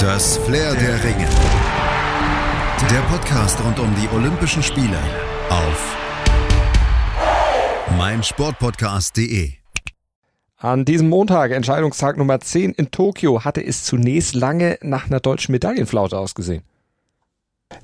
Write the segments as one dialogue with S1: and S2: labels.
S1: Das Flair der Ringe. Der Podcast rund um die Olympischen Spiele auf meinsportpodcast.de.
S2: An diesem Montag, Entscheidungstag Nummer 10 in Tokio, hatte es zunächst lange nach einer deutschen Medaillenflaute ausgesehen.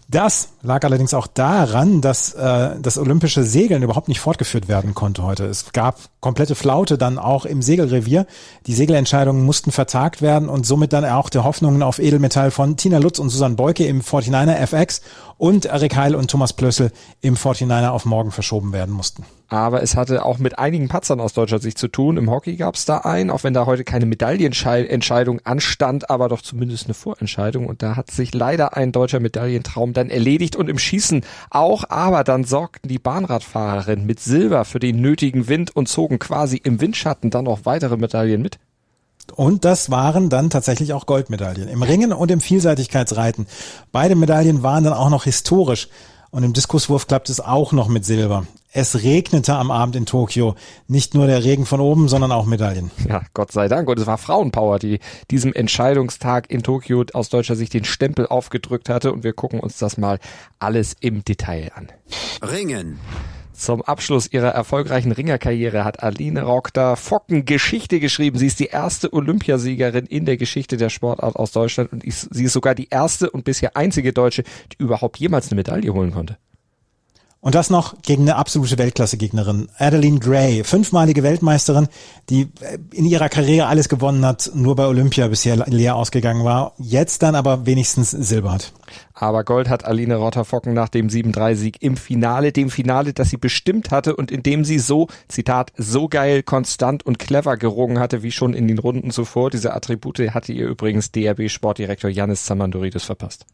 S3: Das lag allerdings auch daran, dass äh, das olympische Segeln überhaupt nicht fortgeführt werden konnte heute. Es gab komplette Flaute dann auch im Segelrevier. Die Segelentscheidungen mussten vertagt werden und somit dann auch die Hoffnungen auf Edelmetall von Tina Lutz und Susan Beuke im 49er FX und Erik Heil und Thomas Plössel im 49er auf morgen verschoben werden mussten
S2: aber es hatte auch mit einigen Patzern aus deutscher Sicht zu tun. Im Hockey gab es da einen, auch wenn da heute keine Medaillenentscheidung anstand, aber doch zumindest eine Vorentscheidung. Und da hat sich leider ein deutscher Medaillentraum dann erledigt und im Schießen auch, aber dann sorgten die Bahnradfahrerinnen mit Silber für den nötigen Wind und zogen quasi im Windschatten dann noch weitere Medaillen mit.
S3: Und das waren dann tatsächlich auch Goldmedaillen. Im Ringen und im Vielseitigkeitsreiten. Beide Medaillen waren dann auch noch historisch. Und im Diskuswurf klappt es auch noch mit Silber. Es regnete am Abend in Tokio. Nicht nur der Regen von oben, sondern auch Medaillen.
S2: Ja, Gott sei Dank. Und es war Frauenpower, die diesem Entscheidungstag in Tokio aus deutscher Sicht den Stempel aufgedrückt hatte. Und wir gucken uns das mal alles im Detail an.
S1: Ringen.
S2: Zum Abschluss ihrer erfolgreichen Ringerkarriere hat Aline Rockter Focken Geschichte geschrieben. Sie ist die erste Olympiasiegerin in der Geschichte der Sportart aus Deutschland und sie ist sogar die erste und bisher einzige Deutsche, die überhaupt jemals eine Medaille holen konnte.
S3: Und das noch gegen eine absolute Weltklasse-Gegnerin. Adeline Gray, fünfmalige Weltmeisterin, die äh, in ihrer Karriere alles gewonnen hat, nur bei Olympia bisher leer ausgegangen war, jetzt dann aber wenigstens Silber hat.
S2: Aber Gold hat Aline Rotterfocken nach dem 7-3-Sieg im Finale, dem Finale, das sie bestimmt hatte und in dem sie so, Zitat, so geil, konstant und clever gerungen hatte, wie schon in den Runden zuvor. Diese Attribute hatte ihr übrigens DRB-Sportdirektor Janis Zamandoridis verpasst.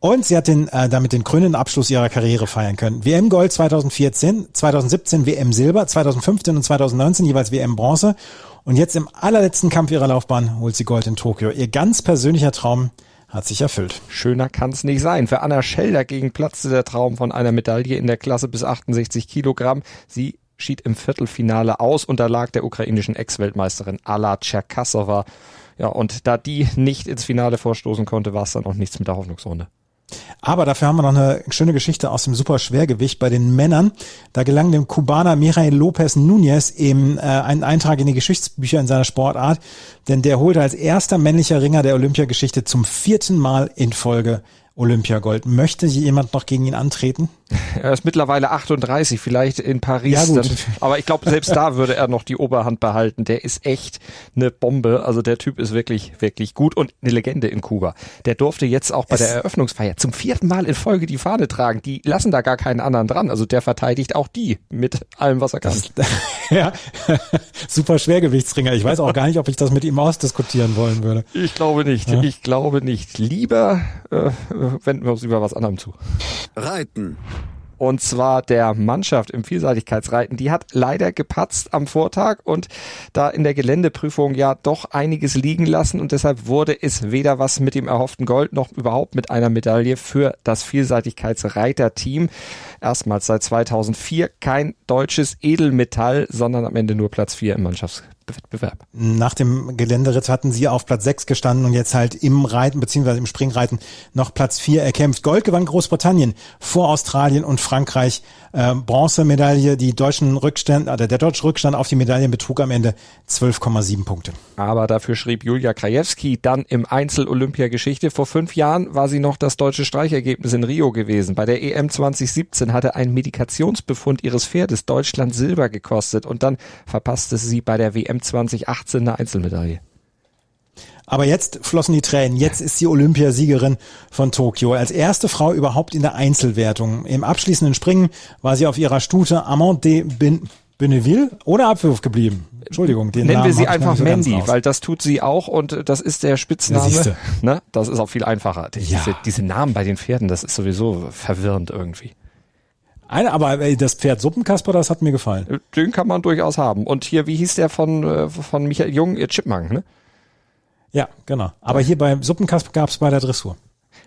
S3: Und sie hat den, äh, damit den krönenden Abschluss ihrer Karriere feiern können. WM Gold 2014, 2017 WM Silber, 2015 und 2019 jeweils WM Bronze. Und jetzt im allerletzten Kampf ihrer Laufbahn holt sie Gold in Tokio. Ihr ganz persönlicher Traum hat sich erfüllt.
S2: Schöner kann's nicht sein. Für Anna Schell dagegen platzte der Traum von einer Medaille in der Klasse bis 68 Kilogramm. Sie schied im Viertelfinale aus, unterlag der ukrainischen Ex-Weltmeisterin Ala Tscherkassova. Ja, und da die nicht ins Finale vorstoßen konnte, war es dann auch nichts mit der Hoffnungsrunde.
S3: Aber dafür haben wir noch eine schöne Geschichte aus dem Superschwergewicht bei den Männern. Da gelang dem Kubaner Mijail Lopez Núñez eben äh, einen Eintrag in die Geschichtsbücher in seiner Sportart, denn der holte als erster männlicher Ringer der Olympiageschichte zum vierten Mal in Folge Olympiagold. Möchte jemand noch gegen ihn antreten?
S2: Er ist mittlerweile 38, vielleicht in Paris. Ja. Dann, aber ich glaube, selbst da würde er noch die Oberhand behalten. Der ist echt eine Bombe. Also der Typ ist wirklich, wirklich gut und eine Legende in Kuba. Der durfte jetzt auch bei es der Eröffnungsfeier zum vierten Mal in Folge die Fahne tragen. Die lassen da gar keinen anderen dran. Also der verteidigt auch die mit allem, was er kann. Das,
S3: ja, super Schwergewichtsringer. Ich weiß auch gar nicht, ob ich das mit ihm ausdiskutieren wollen würde.
S2: Ich glaube nicht. Ja? Ich glaube nicht. Lieber äh, wenden wir uns über was anderem zu.
S1: Reiten.
S2: Und zwar der Mannschaft im Vielseitigkeitsreiten. Die hat leider gepatzt am Vortag und da in der Geländeprüfung ja doch einiges liegen lassen und deshalb wurde es weder was mit dem erhofften Gold noch überhaupt mit einer Medaille für das Vielseitigkeitsreiterteam. Erstmals seit 2004 kein deutsches Edelmetall, sondern am Ende nur Platz 4 im Mannschafts Wettbewerb.
S3: Nach dem Geländeritt hatten sie auf Platz 6 gestanden und jetzt halt im Reiten beziehungsweise im Springreiten noch Platz 4 erkämpft. Gold gewann Großbritannien vor Australien und Frankreich. Äh, Bronzemedaille, die deutschen Rückstand, äh, der deutsche Rückstand auf die Medaillen betrug am Ende 12,7 Punkte.
S2: Aber dafür schrieb Julia Krajewski dann im Einzel-Olympiageschichte. Vor fünf Jahren war sie noch das deutsche Streichergebnis in Rio gewesen. Bei der EM 2017 hatte ein Medikationsbefund ihres Pferdes Deutschland Silber gekostet und dann verpasste sie bei der WM 2018 eine Einzelmedaille.
S3: Aber jetzt flossen die Tränen. Jetzt ist sie Olympiasiegerin von Tokio. Als erste Frau überhaupt in der Einzelwertung. Im abschließenden Springen war sie auf ihrer Stute Amant de Benneville ohne Abwurf geblieben. Entschuldigung,
S2: den Nennen Namen wir sie einfach so Mandy, weil das tut sie auch und das ist der Spitzname. Ja, ne? Das ist auch viel einfacher. Ja. Diese, diese Namen bei den Pferden, das ist sowieso verwirrend irgendwie.
S3: Eine, aber ey, das Pferd Suppenkasper, das hat mir gefallen.
S2: Den kann man durchaus haben. Und hier, wie hieß der von, äh, von Michael Jung? Ihr Chipmunk, ne?
S3: Ja, genau. Aber hier bei Suppenkasper gab es bei der Dressur.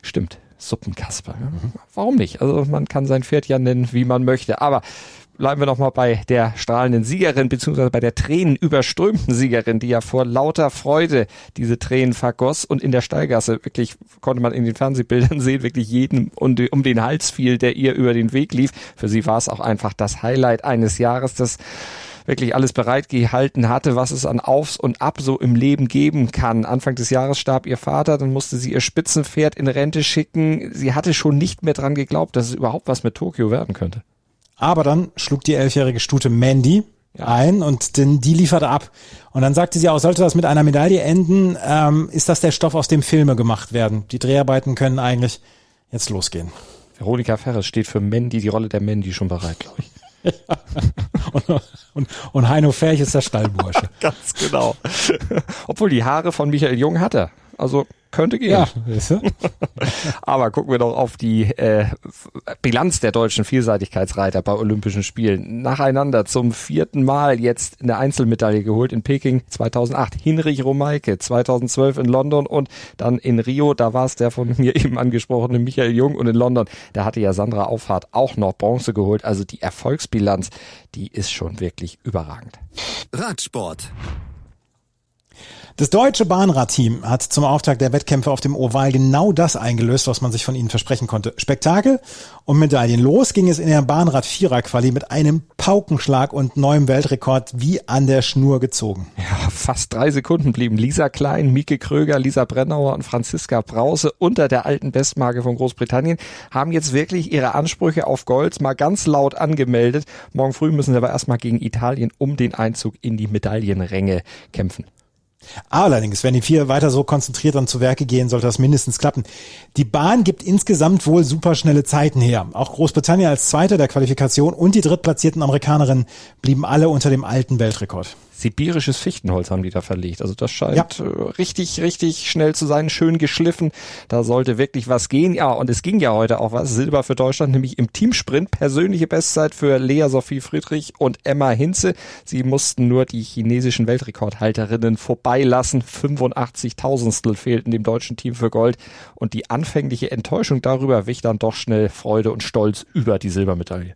S2: Stimmt. Suppenkasper. Mhm. Warum nicht? Also man kann sein Pferd ja nennen, wie man möchte. Aber bleiben wir nochmal bei der strahlenden Siegerin, beziehungsweise bei der tränenüberströmten Siegerin, die ja vor lauter Freude diese Tränen vergoss und in der Stallgasse wirklich, konnte man in den Fernsehbildern sehen, wirklich jeden um den Hals fiel, der ihr über den Weg lief. Für sie war es auch einfach das Highlight eines Jahres, das wirklich alles bereitgehalten hatte, was es an Aufs und Ab so im Leben geben kann. Anfang des Jahres starb ihr Vater, dann musste sie ihr Spitzenpferd in Rente schicken. Sie hatte schon nicht mehr dran geglaubt, dass es überhaupt was mit Tokio werden könnte.
S3: Aber dann schlug die elfjährige Stute Mandy ja. ein und den, die lieferte ab. Und dann sagte sie auch, sollte das mit einer Medaille enden, ähm, ist das der Stoff, aus dem Filme gemacht werden. Die Dreharbeiten können eigentlich jetzt losgehen.
S2: Veronika Ferres steht für Mandy, die Rolle der Mandy schon bereit, glaube ich.
S3: und, und, und Heino Ferch ist der Stallbursche.
S2: Ganz genau. Obwohl die Haare von Michael Jung hat er. Also könnte gehen. Ja, weißt du? Aber gucken wir doch auf die äh, Bilanz der deutschen Vielseitigkeitsreiter bei Olympischen Spielen. Nacheinander zum vierten Mal jetzt eine Einzelmedaille geholt in Peking 2008. Hinrich Romeike 2012 in London und dann in Rio, da war es der von mir eben angesprochene Michael Jung und in London, da hatte ja Sandra Auffahrt auch noch Bronze geholt. Also die Erfolgsbilanz, die ist schon wirklich überragend.
S1: Radsport.
S3: Das deutsche Bahnradteam hat zum Auftakt der Wettkämpfe auf dem Oval genau das eingelöst, was man sich von ihnen versprechen konnte. Spektakel und Medaillen. Los ging es in der Bahnrad-Vierer-Quali mit einem Paukenschlag und neuem Weltrekord wie an der Schnur gezogen.
S2: Ja, fast drei Sekunden blieben Lisa Klein, Mieke Kröger, Lisa Brennauer und Franziska Brause unter der alten Bestmarke von Großbritannien, haben jetzt wirklich ihre Ansprüche auf Gold mal ganz laut angemeldet. Morgen früh müssen sie aber erstmal gegen Italien um den Einzug in die Medaillenränge kämpfen.
S3: Allerdings, wenn die vier weiter so konzentriert dann zu Werke gehen, sollte das mindestens klappen. Die Bahn gibt insgesamt wohl superschnelle Zeiten her. Auch Großbritannien als Zweiter der Qualifikation und die drittplatzierten Amerikanerinnen blieben alle unter dem alten Weltrekord
S2: sibirisches Fichtenholz haben die da verlegt. Also das scheint ja. Äh, richtig, richtig schnell zu sein, schön geschliffen. Da sollte wirklich was gehen. Ja, und es ging ja heute auch was. Silber für Deutschland, nämlich im Teamsprint. Persönliche Bestzeit für Lea Sophie Friedrich und Emma Hinze. Sie mussten nur die chinesischen Weltrekordhalterinnen vorbeilassen. 85 Tausendstel fehlten dem deutschen Team für Gold. Und die anfängliche Enttäuschung darüber wich dann doch schnell Freude und Stolz über die Silbermedaille.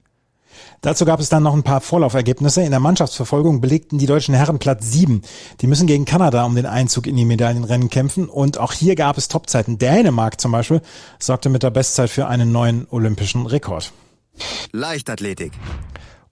S3: Dazu gab es dann noch ein paar Vorlaufergebnisse. In der Mannschaftsverfolgung belegten die deutschen Herren Platz sieben. Die müssen gegen Kanada um den Einzug in die Medaillenrennen kämpfen. Und auch hier gab es Topzeiten. Dänemark zum Beispiel sorgte mit der Bestzeit für einen neuen olympischen Rekord.
S1: Leichtathletik.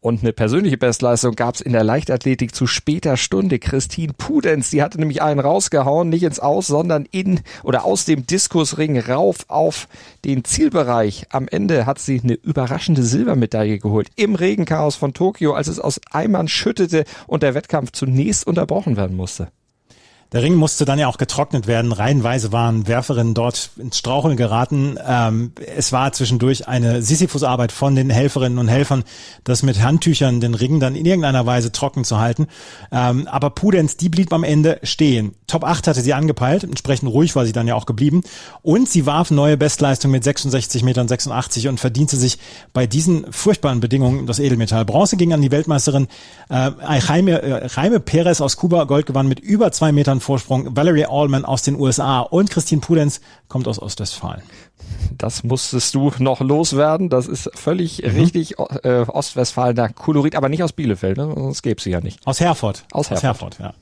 S2: Und eine persönliche Bestleistung gab es in der Leichtathletik zu später Stunde. Christine Pudenz, die hatte nämlich einen rausgehauen, nicht ins Aus, sondern in oder aus dem Diskusring rauf auf den Zielbereich. Am Ende hat sie eine überraschende Silbermedaille geholt im Regenchaos von Tokio, als es aus Eimern schüttete und der Wettkampf zunächst unterbrochen werden musste.
S3: Der Ring musste dann ja auch getrocknet werden. Reihenweise waren Werferinnen dort ins Straucheln geraten. Ähm, es war zwischendurch eine Sisyphus-Arbeit von den Helferinnen und Helfern, das mit Handtüchern den Ring dann in irgendeiner Weise trocken zu halten. Ähm, aber Pudenz, die blieb am Ende stehen. Top 8 hatte sie angepeilt. Entsprechend ruhig war sie dann ja auch geblieben. Und sie warf neue Bestleistung mit 66 Metern 86 und verdiente sich bei diesen furchtbaren Bedingungen das Edelmetall. Bronze ging an die Weltmeisterin äh, Jaime, äh, Jaime Perez aus Kuba. Gold gewann mit über zwei Metern Vorsprung. Valerie Allman aus den USA und Christine Pudenz kommt aus Ostwestfalen.
S2: Das musstest du noch loswerden. Das ist völlig mhm. richtig äh, Ostwestfalen, Kolorit, aber nicht aus Bielefeld. Ne? Das gäbe sie ja nicht.
S3: Aus Herford.
S2: Aus Herford, aus Herford ja.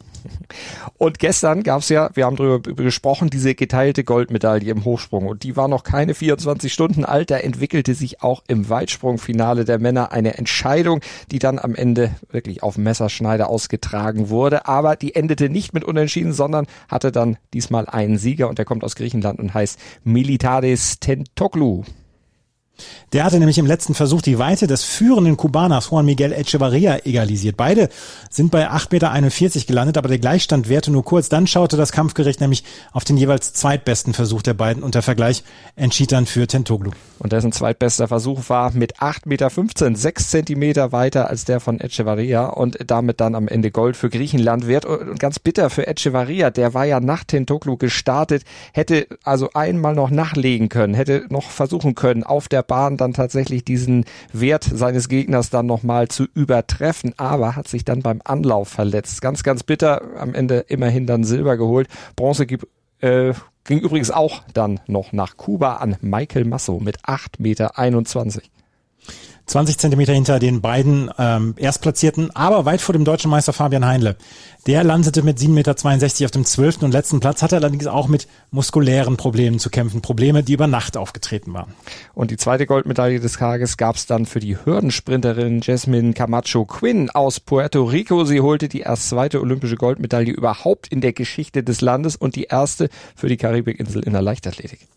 S2: Und gestern gab es ja, wir haben darüber gesprochen, diese geteilte Goldmedaille im Hochsprung. Und die war noch keine 24 Stunden alt. Da entwickelte sich auch im Weitsprungfinale der Männer eine Entscheidung, die dann am Ende wirklich auf Messerschneider ausgetragen wurde. Aber die endete nicht mit Unentschieden, sondern hatte dann diesmal einen Sieger und der kommt aus Griechenland und heißt Militades Tentoglu.
S3: Der hatte nämlich im letzten Versuch die Weite des führenden Kubaners Juan Miguel Echevarria egalisiert. Beide sind bei 8,41 Meter gelandet, aber der Gleichstand währte nur kurz. Dann schaute das Kampfgericht nämlich auf den jeweils zweitbesten Versuch der beiden und der Vergleich entschied dann für Tentoglu.
S2: Und dessen zweitbester Versuch war mit 8,15 Meter, 6 Zentimeter weiter als der von Echevarria und damit dann am Ende Gold für Griechenland wert. Und ganz bitter für Echevarria, der war ja nach Tentoglu gestartet, hätte also einmal noch nachlegen können, hätte noch versuchen können, auf der Bahn dann tatsächlich diesen Wert seines Gegners dann nochmal zu übertreffen, aber hat sich dann beim Anlauf verletzt. Ganz, ganz bitter. Am Ende immerhin dann Silber geholt. Bronze gibt äh, ging übrigens auch dann noch nach Kuba an Michael Masso mit 8,21 Meter.
S3: 20 Zentimeter hinter den beiden ähm, Erstplatzierten, aber weit vor dem deutschen Meister Fabian Heinle. Der landete mit 7,62 Meter auf dem zwölften und letzten Platz, hatte allerdings auch mit muskulären Problemen zu kämpfen. Probleme, die über Nacht aufgetreten waren.
S2: Und die zweite Goldmedaille des Tages gab es dann für die Hürdensprinterin Jasmine Camacho Quinn aus Puerto Rico. Sie holte die erst zweite olympische Goldmedaille überhaupt in der Geschichte des Landes und die erste für die Karibikinsel in der Leichtathletik.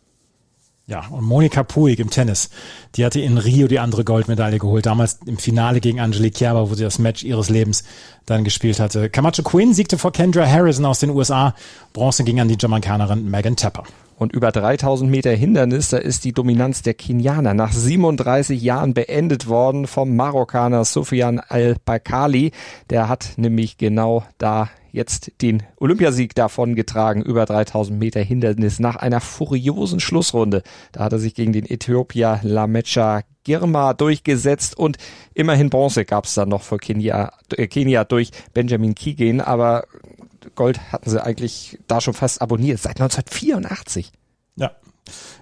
S3: Ja, und Monika Puig im Tennis, die hatte in Rio die andere Goldmedaille geholt, damals im Finale gegen Angelique Kerber, wo sie das Match ihres Lebens dann gespielt hatte. Camacho Quinn siegte vor Kendra Harrison aus den USA, Bronze ging an die Jamaikanerin Megan Tapper.
S2: Und über 3000 Meter Hindernis, da ist die Dominanz der Kenianer nach 37 Jahren beendet worden vom Marokkaner Sofian Al-Bakali. Der hat nämlich genau da jetzt den Olympiasieg davon getragen, über 3000 Meter Hindernis nach einer furiosen Schlussrunde. Da hat er sich gegen den Äthiopier Lamecha Girma durchgesetzt und immerhin Bronze gab es dann noch für Kenia, äh, Kenia durch Benjamin Kigen, aber Gold hatten sie eigentlich da schon fast abonniert, seit 1984.
S3: Ja,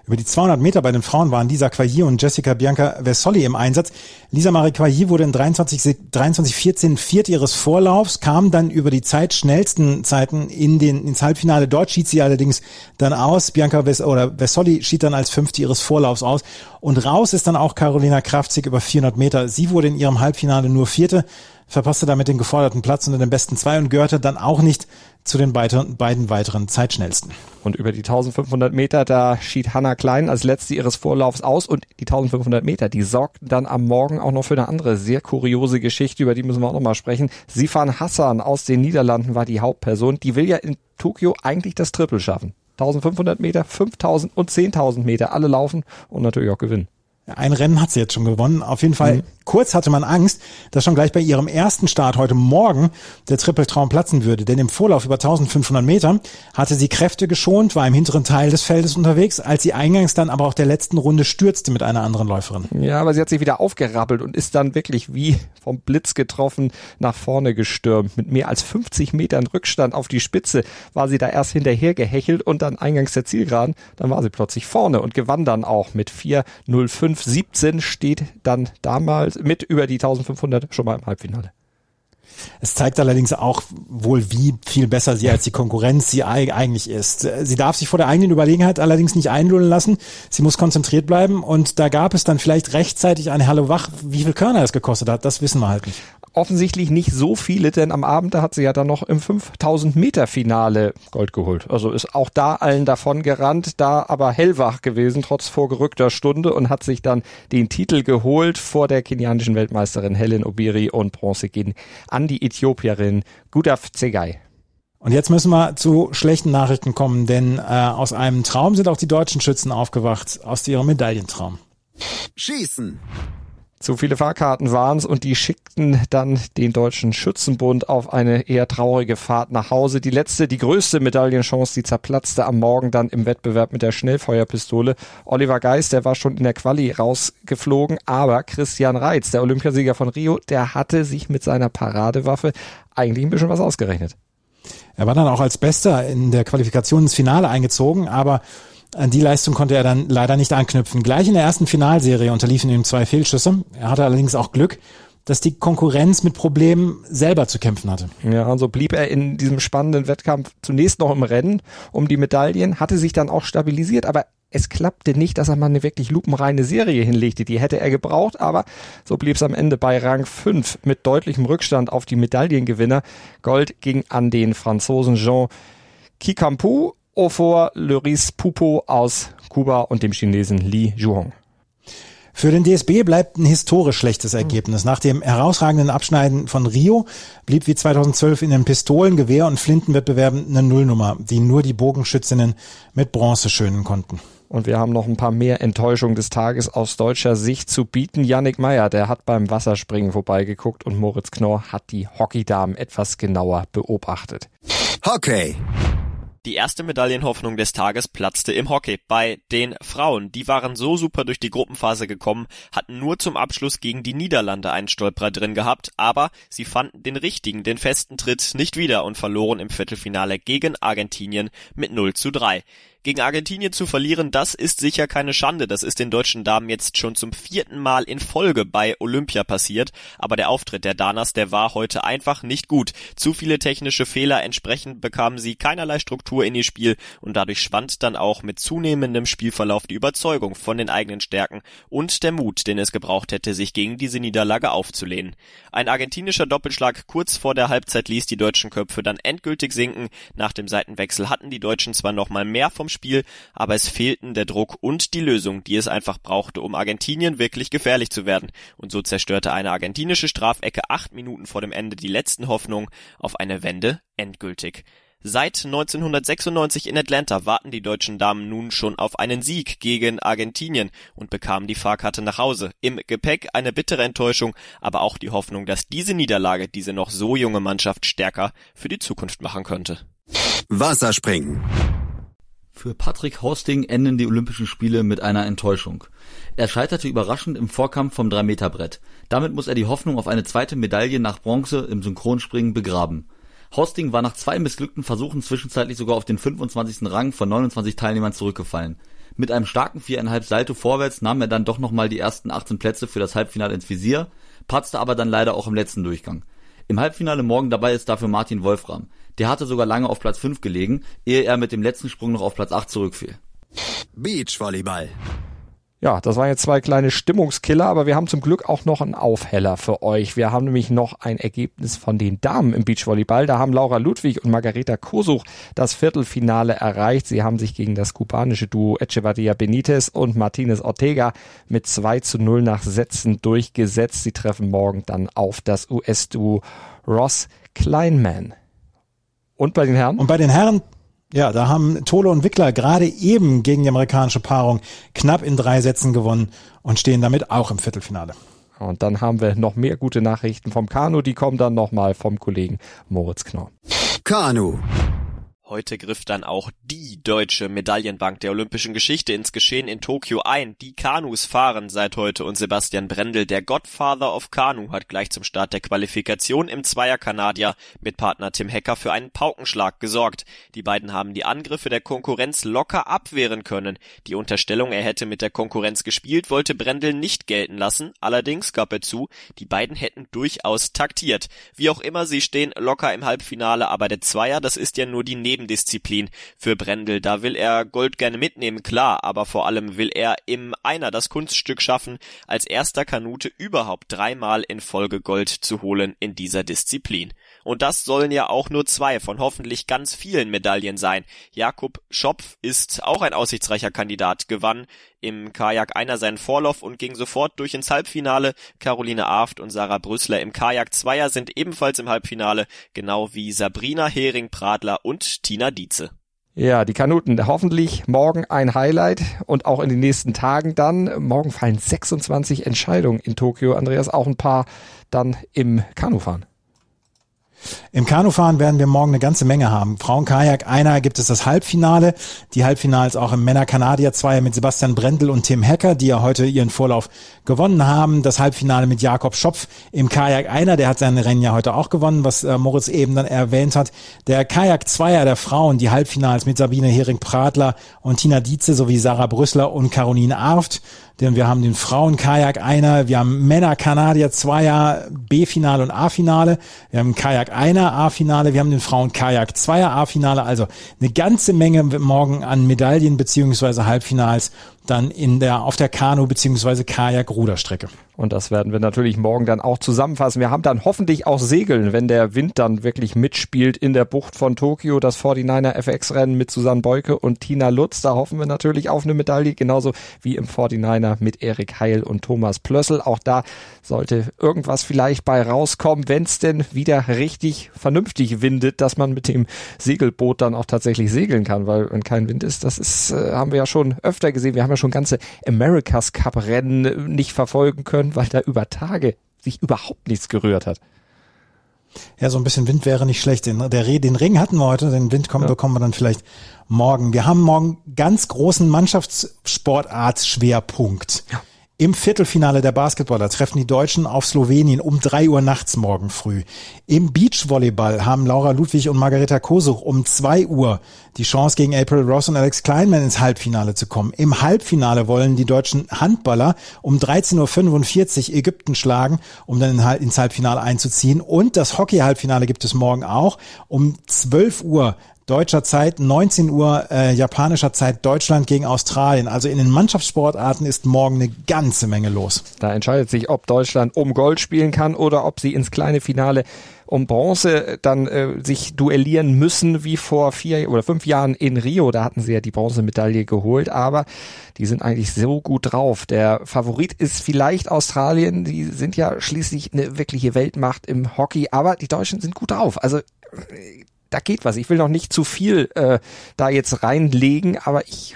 S3: über die 200 Meter bei den Frauen waren Lisa Quailly und Jessica Bianca Versoli im Einsatz. Lisa Marie Quailly wurde in 23, 23 14 viert ihres Vorlaufs, kam dann über die zeitschnellsten Zeiten in den, ins Halbfinale. Dort schied sie allerdings dann aus. Bianca Ves oder Versoli schied dann als Fünfte ihres Vorlaufs aus. Und raus ist dann auch Carolina Kraftzig über 400 Meter. Sie wurde in ihrem Halbfinale nur Vierte verpasste damit den geforderten Platz unter den besten zwei und gehörte dann auch nicht zu den beiden, beiden weiteren Zeitschnellsten.
S2: Und über die 1500 Meter, da schied Hanna Klein als letzte ihres Vorlaufs aus und die 1500 Meter, die sorgten dann am Morgen auch noch für eine andere sehr kuriose Geschichte, über die müssen wir auch noch mal sprechen. Sifan Hassan aus den Niederlanden war die Hauptperson. Die will ja in Tokio eigentlich das Triple schaffen. 1500 Meter, 5000 und 10.000 Meter, alle laufen und natürlich auch gewinnen.
S3: Ein Rennen hat sie jetzt schon gewonnen. Auf jeden Fall, mhm. kurz hatte man Angst, dass schon gleich bei ihrem ersten Start heute Morgen der Trippeltraum platzen würde. Denn im Vorlauf über 1500 Meter hatte sie Kräfte geschont, war im hinteren Teil des Feldes unterwegs, als sie eingangs dann aber auch der letzten Runde stürzte mit einer anderen Läuferin.
S2: Ja, aber sie hat sich wieder aufgerappelt und ist dann wirklich wie vom Blitz getroffen nach vorne gestürmt. Mit mehr als 50 Metern Rückstand auf die Spitze war sie da erst hinterher gehechelt und dann eingangs der Zielgeraden. Dann war sie plötzlich vorne und gewann dann auch mit 4.05 5,17 steht dann damals mit über die 1500 schon mal im Halbfinale.
S3: Es zeigt allerdings auch wohl, wie viel besser sie als die Konkurrenz sie eigentlich ist. Sie darf sich vor der eigenen Überlegenheit allerdings nicht einlullen lassen. Sie muss konzentriert bleiben und da gab es dann vielleicht rechtzeitig eine Halle wach. Wie viel Körner es gekostet hat, das wissen wir halt nicht
S2: offensichtlich nicht so viele, denn am Abend da hat sie ja dann noch im 5000 Meter Finale Gold geholt. Also ist auch da allen davon gerannt, da aber hellwach gewesen, trotz vorgerückter Stunde und hat sich dann den Titel geholt vor der kenianischen Weltmeisterin Helen Obiri und Bronze gehen an die Äthiopierin Gudaf Zegai.
S3: Und jetzt müssen wir zu schlechten Nachrichten kommen, denn äh, aus einem Traum sind auch die deutschen Schützen aufgewacht, aus ihrem Medaillentraum.
S2: Schießen. Zu viele Fahrkarten waren es und die schickten dann den Deutschen Schützenbund auf eine eher traurige Fahrt nach Hause. Die letzte, die größte Medaillenchance, die zerplatzte am Morgen dann im Wettbewerb mit der Schnellfeuerpistole. Oliver Geist, der war schon in der Quali rausgeflogen, aber Christian Reitz, der Olympiasieger von Rio, der hatte sich mit seiner Paradewaffe eigentlich ein bisschen was ausgerechnet.
S3: Er war dann auch als Bester in der Qualifikation ins Finale eingezogen, aber an die Leistung konnte er dann leider nicht anknüpfen. Gleich in der ersten Finalserie unterliefen ihm zwei Fehlschüsse. Er hatte allerdings auch Glück, dass die Konkurrenz mit Problemen selber zu kämpfen hatte.
S2: Ja, also blieb er in diesem spannenden Wettkampf zunächst noch im Rennen um die Medaillen, hatte sich dann auch stabilisiert, aber es klappte nicht, dass er mal eine wirklich lupenreine Serie hinlegte. Die hätte er gebraucht, aber so blieb es am Ende bei Rang 5 mit deutlichem Rückstand auf die Medaillengewinner. Gold ging an den Franzosen Jean Kikampu Ofor Loris Pupo aus Kuba und dem Chinesen Li Zhuhong.
S3: Für den DSB bleibt ein historisch schlechtes Ergebnis. Nach dem herausragenden Abschneiden von Rio blieb wie 2012 in den Pistolen-, Gewehr- und Flintenwettbewerben eine Nullnummer, die nur die Bogenschützinnen mit Bronze schönen konnten.
S2: Und wir haben noch ein paar mehr Enttäuschungen des Tages aus deutscher Sicht zu bieten. Yannick Meyer, der hat beim Wasserspringen vorbeigeguckt und Moritz Knorr hat die Hockeydamen etwas genauer beobachtet.
S4: Hockey. Die erste Medaillenhoffnung des Tages platzte im Hockey bei den Frauen. Die waren so super durch die Gruppenphase gekommen, hatten nur zum Abschluss gegen die Niederlande einen Stolperer drin gehabt, aber sie fanden den richtigen, den festen Tritt nicht wieder und verloren im Viertelfinale gegen Argentinien mit 0 zu 3. Gegen Argentinien zu verlieren, das ist sicher keine Schande. Das ist den deutschen Damen jetzt schon zum vierten Mal in Folge bei Olympia passiert. Aber der Auftritt der Danas, der war heute einfach nicht gut. Zu viele technische Fehler, entsprechend bekamen sie keinerlei Struktur in ihr Spiel und dadurch schwand dann auch mit zunehmendem Spielverlauf die Überzeugung von den eigenen Stärken und der Mut, den es gebraucht hätte, sich gegen diese Niederlage aufzulehnen. Ein argentinischer Doppelschlag kurz vor der Halbzeit ließ die deutschen Köpfe dann endgültig sinken. Nach dem Seitenwechsel hatten die Deutschen zwar noch mal mehr vom Spiel, aber es fehlten der Druck und die Lösung, die es einfach brauchte, um Argentinien wirklich gefährlich zu werden. Und so zerstörte eine argentinische Strafecke acht Minuten vor dem Ende die letzten Hoffnungen auf eine Wende endgültig. Seit 1996 in Atlanta warten die deutschen Damen nun schon auf einen Sieg gegen Argentinien und bekamen die Fahrkarte nach Hause. Im Gepäck eine bittere Enttäuschung, aber auch die Hoffnung, dass diese Niederlage diese noch so junge Mannschaft stärker für die Zukunft machen könnte.
S1: Wasserspringen.
S5: Für Patrick Hosting enden die Olympischen Spiele mit einer Enttäuschung. Er scheiterte überraschend im Vorkampf vom 3-Meter-Brett. Damit muss er die Hoffnung auf eine zweite Medaille nach Bronze im Synchronspringen begraben. Hosting war nach zwei missglückten Versuchen zwischenzeitlich sogar auf den 25. Rang von 29 Teilnehmern zurückgefallen. Mit einem starken viereinhalb Salto vorwärts nahm er dann doch nochmal die ersten 18 Plätze für das Halbfinale ins Visier, patzte aber dann leider auch im letzten Durchgang. Im Halbfinale morgen dabei ist dafür Martin Wolfram. Der hatte sogar lange auf Platz 5 gelegen, ehe er mit dem letzten Sprung noch auf Platz 8 zurückfiel.
S1: Beachvolleyball.
S2: Ja, das waren jetzt zwei kleine Stimmungskiller, aber wir haben zum Glück auch noch einen Aufheller für euch. Wir haben nämlich noch ein Ergebnis von den Damen im Beachvolleyball. Da haben Laura Ludwig und Margareta Kosuch das Viertelfinale erreicht. Sie haben sich gegen das kubanische Duo Echevarria Benitez und Martinez Ortega mit 2 zu 0 nach Sätzen durchgesetzt. Sie treffen morgen dann auf das US-Duo Ross Kleinman. Und bei den Herren?
S3: Und bei den Herren ja, da haben Tole und Wickler gerade eben gegen die amerikanische Paarung knapp in drei Sätzen gewonnen und stehen damit auch im Viertelfinale.
S2: Und dann haben wir noch mehr gute Nachrichten vom Kanu, die kommen dann nochmal vom Kollegen Moritz Knorr.
S1: Kanu.
S4: Heute griff dann auch die deutsche Medaillenbank der olympischen Geschichte ins Geschehen in Tokio ein. Die Kanus fahren seit heute und Sebastian Brendel, der Godfather of Kanu, hat gleich zum Start der Qualifikation im Zweier Kanadier mit Partner Tim Hecker für einen Paukenschlag gesorgt. Die beiden haben die Angriffe der Konkurrenz locker abwehren können. Die Unterstellung, er hätte mit der Konkurrenz gespielt, wollte Brendel nicht gelten lassen. Allerdings gab er zu, die beiden hätten durchaus taktiert. Wie auch immer, sie stehen locker im Halbfinale, aber der Zweier, das ist ja nur die Nebendisziplin für Brendel. Da will er Gold gerne mitnehmen, klar, aber vor allem will er im Einer das Kunststück schaffen, als erster Kanute überhaupt dreimal in Folge Gold zu holen in dieser Disziplin. Und das sollen ja auch nur zwei von hoffentlich ganz vielen Medaillen sein. Jakob Schopf ist auch ein aussichtsreicher Kandidat, gewann im Kajak einer seinen Vorlauf und ging sofort durch ins Halbfinale. Caroline Aft und Sarah Brüssler im Kajak Zweier sind ebenfalls im Halbfinale, genau wie Sabrina Hering-Pradler und Tina Dietze.
S2: Ja, die Kanuten. Hoffentlich morgen ein Highlight und auch in den nächsten Tagen dann. Morgen fallen 26 Entscheidungen in Tokio. Andreas, auch ein paar dann im Kanufahren.
S3: Im Kanufahren werden wir morgen eine ganze Menge haben. Frauenkajak, einer gibt es das Halbfinale. Die Halbfinals auch im Männer-Kanadier-Zweier mit Sebastian Brendel und Tim Hecker, die ja heute ihren Vorlauf gewonnen haben. Das Halbfinale mit Jakob Schopf im Kajak einer, der hat sein Rennen ja heute auch gewonnen, was äh, Moritz eben dann erwähnt hat. Der Kajak-Zweier der Frauen, die Halbfinals mit Sabine Hering-Pradler und Tina Dietze sowie Sarah Brüssler und Caroline Arft denn wir haben den Frauenkajak einer, wir haben Männer Kanadier Zweier B-Finale und A-Finale, wir haben Kajak einer A-Finale, wir haben den Frauenkajak Zweier A-Finale, also eine ganze Menge morgen an Medaillen beziehungsweise Halbfinals dann in der auf der Kanu beziehungsweise Kajak Ruderstrecke.
S2: Und das werden wir natürlich morgen dann auch zusammenfassen. Wir haben dann hoffentlich auch Segeln, wenn der Wind dann wirklich mitspielt in der Bucht von Tokio. Das 49er FX-Rennen mit Susanne Beuke und Tina Lutz. Da hoffen wir natürlich auf eine Medaille, genauso wie im 49er mit Erik Heil und Thomas Plössel. Auch da sollte irgendwas vielleicht bei rauskommen, wenn es denn wieder richtig vernünftig windet, dass man mit dem Segelboot dann auch tatsächlich segeln kann, weil wenn kein Wind ist, das ist, äh, haben wir ja schon öfter gesehen. Wir haben ja schon ganze America's Cup Rennen nicht verfolgen können weil da über Tage sich überhaupt nichts gerührt hat.
S3: Ja, so ein bisschen Wind wäre nicht schlecht. Den, der, den Regen hatten wir heute, den Wind kommen, ja. bekommen wir dann vielleicht morgen. Wir haben morgen ganz großen Mannschaftssportartschwerpunkt. Ja. Im Viertelfinale der Basketballer treffen die Deutschen auf Slowenien um drei Uhr nachts morgen früh. Im Beachvolleyball haben Laura Ludwig und Margareta Kosuch um zwei Uhr die Chance gegen April Ross und Alex Kleinman ins Halbfinale zu kommen. Im Halbfinale wollen die deutschen Handballer um 13.45 Uhr Ägypten schlagen, um dann ins Halbfinale einzuziehen. Und das Hockey-Halbfinale gibt es morgen auch. Um 12 Uhr deutscher Zeit, 19 Uhr äh, japanischer Zeit Deutschland gegen Australien. Also in den Mannschaftssportarten ist morgen eine ganze Menge los.
S2: Da entscheidet sich, ob Deutschland um Gold spielen kann oder ob sie ins kleine Finale um Bronze dann äh, sich duellieren müssen wie vor vier oder fünf Jahren in Rio. Da hatten sie ja die Bronzemedaille geholt, aber die sind eigentlich so gut drauf. Der Favorit ist vielleicht Australien. Die sind ja schließlich eine wirkliche Weltmacht im Hockey, aber die Deutschen sind gut drauf. Also da geht was. Ich will noch nicht zu viel äh, da jetzt reinlegen, aber ich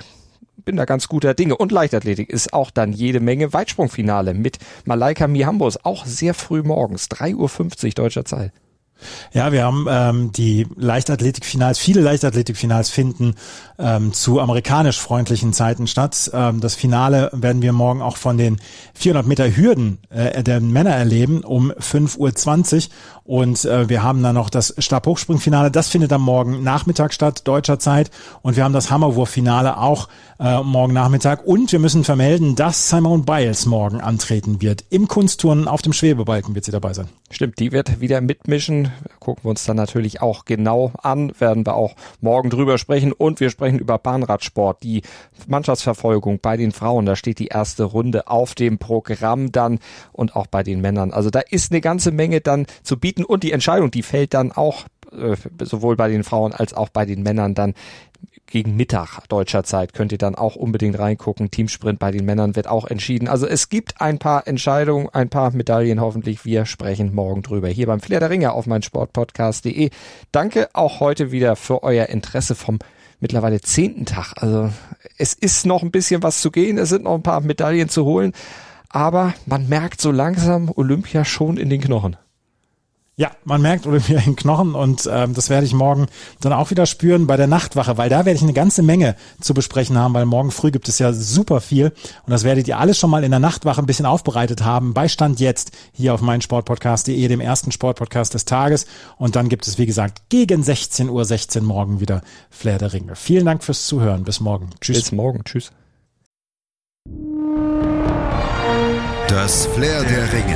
S2: bin da ganz guter Dinge. Und Leichtathletik ist auch dann jede Menge Weitsprungfinale mit Malaika Mihambos, auch sehr früh morgens, 3.50 Uhr deutscher Zeit.
S3: Ja, wir haben ähm, die Leichtathletikfinals, viele Leichtathletikfinals finden ähm, zu amerikanisch freundlichen Zeiten statt. Ähm, das Finale werden wir morgen auch von den 400 Meter Hürden äh, der Männer erleben um 5.20 Uhr und äh, wir haben dann noch das Stabhochspringfinale, das findet am Morgen Nachmittag statt, deutscher Zeit. Und wir haben das Hammerwurffinale auch äh, morgen Nachmittag. Und wir müssen vermelden, dass Simone Biles morgen antreten wird. Im Kunstturnen auf dem Schwebebalken wird sie dabei sein.
S2: Stimmt, die wird wieder mitmischen. Gucken wir uns dann natürlich auch genau an, werden wir auch morgen drüber sprechen. Und wir sprechen über Bahnradsport, die Mannschaftsverfolgung bei den Frauen. Da steht die erste Runde auf dem Programm dann und auch bei den Männern. Also da ist eine ganze Menge dann zu bieten und die Entscheidung, die fällt dann auch sowohl bei den Frauen als auch bei den Männern dann gegen Mittag deutscher Zeit könnt ihr dann auch unbedingt reingucken. Teamsprint bei den Männern wird auch entschieden. Also es gibt ein paar Entscheidungen, ein paar Medaillen hoffentlich. Wir sprechen morgen drüber hier beim Flair der Ringer auf mein Sportpodcast.de. Danke auch heute wieder für euer Interesse vom mittlerweile zehnten Tag. Also es ist noch ein bisschen was zu gehen. Es sind noch ein paar Medaillen zu holen. Aber man merkt so langsam Olympia schon in den Knochen.
S3: Ja, man merkt Olympia in Knochen und ähm, das werde ich morgen dann auch wieder spüren bei der Nachtwache, weil da werde ich eine ganze Menge zu besprechen haben, weil morgen früh gibt es ja super viel und das werdet ihr alles schon mal in der Nachtwache ein bisschen aufbereitet haben. Beistand jetzt hier auf meinen Sportpodcast.de, dem ersten Sportpodcast des Tages und dann gibt es wie gesagt gegen 16 Uhr 16 morgen wieder Flair der Ringe. Vielen Dank fürs Zuhören. Bis morgen.
S2: Tschüss. Bis morgen. Tschüss.
S1: Das Flair der Ringe.